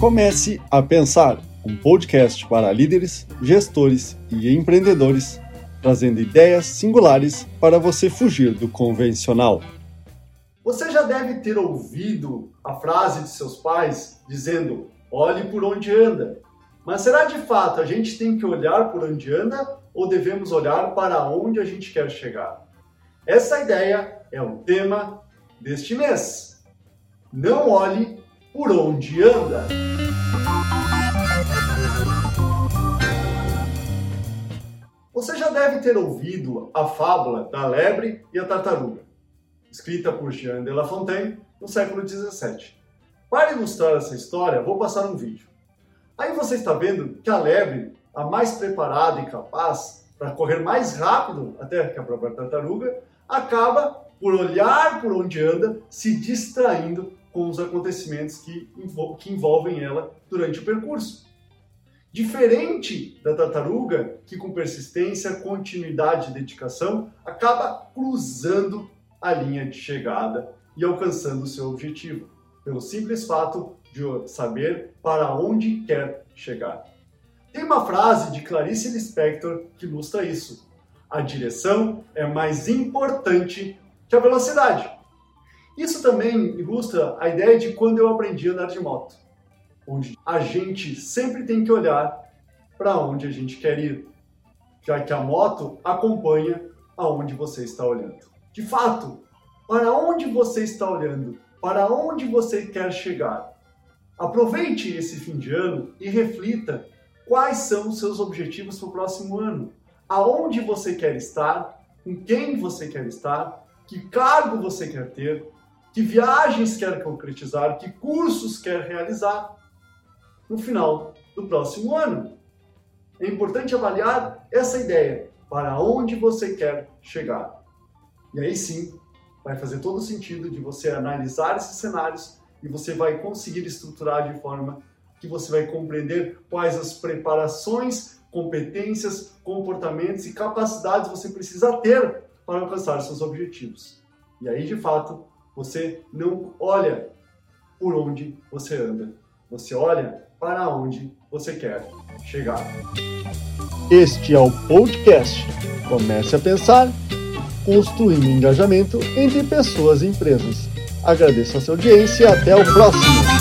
Comece a Pensar, um podcast para líderes, gestores e empreendedores, trazendo ideias singulares para você fugir do convencional. Você já deve ter ouvido a frase de seus pais dizendo: olhe por onde anda. Mas será de fato a gente tem que olhar por onde anda ou devemos olhar para onde a gente quer chegar? Essa ideia é o tema deste mês. Não olhe por onde anda. Você já deve ter ouvido a fábula da lebre e a tartaruga, escrita por Jean de La Fontaine no século XVII. Para ilustrar essa história, vou passar um vídeo. Aí você está vendo que a lebre, a mais preparada e capaz para correr mais rápido até que a própria tartaruga, acaba por olhar por onde anda, se distraindo com os acontecimentos que, que envolvem ela durante o percurso. Diferente da tartaruga, que com persistência, continuidade e dedicação acaba cruzando a linha de chegada e alcançando o seu objetivo, pelo simples fato de saber para onde quer chegar. Tem uma frase de Clarice Lispector que ilustra isso. A direção é mais importante que a velocidade. Isso também ilustra a ideia de quando eu aprendi a andar de moto, onde a gente sempre tem que olhar para onde a gente quer ir, já que a moto acompanha aonde você está olhando. De fato, para onde você está olhando, para onde você quer chegar. Aproveite esse fim de ano e reflita quais são os seus objetivos para o próximo ano. Aonde você quer estar, com quem você quer estar, que cargo você quer ter, que viagens quer concretizar, que cursos quer realizar no final do próximo ano. É importante avaliar essa ideia, para onde você quer chegar. E aí sim, vai fazer todo sentido de você analisar esses cenários e você vai conseguir estruturar de forma que você vai compreender quais as preparações, competências, comportamentos e capacidades você precisa ter para alcançar seus objetivos. E aí, de fato, você não olha por onde você anda, você olha para onde você quer chegar. Este é o podcast. Comece a pensar, construindo engajamento entre pessoas e empresas. Agradeço a sua audiência e até o próximo.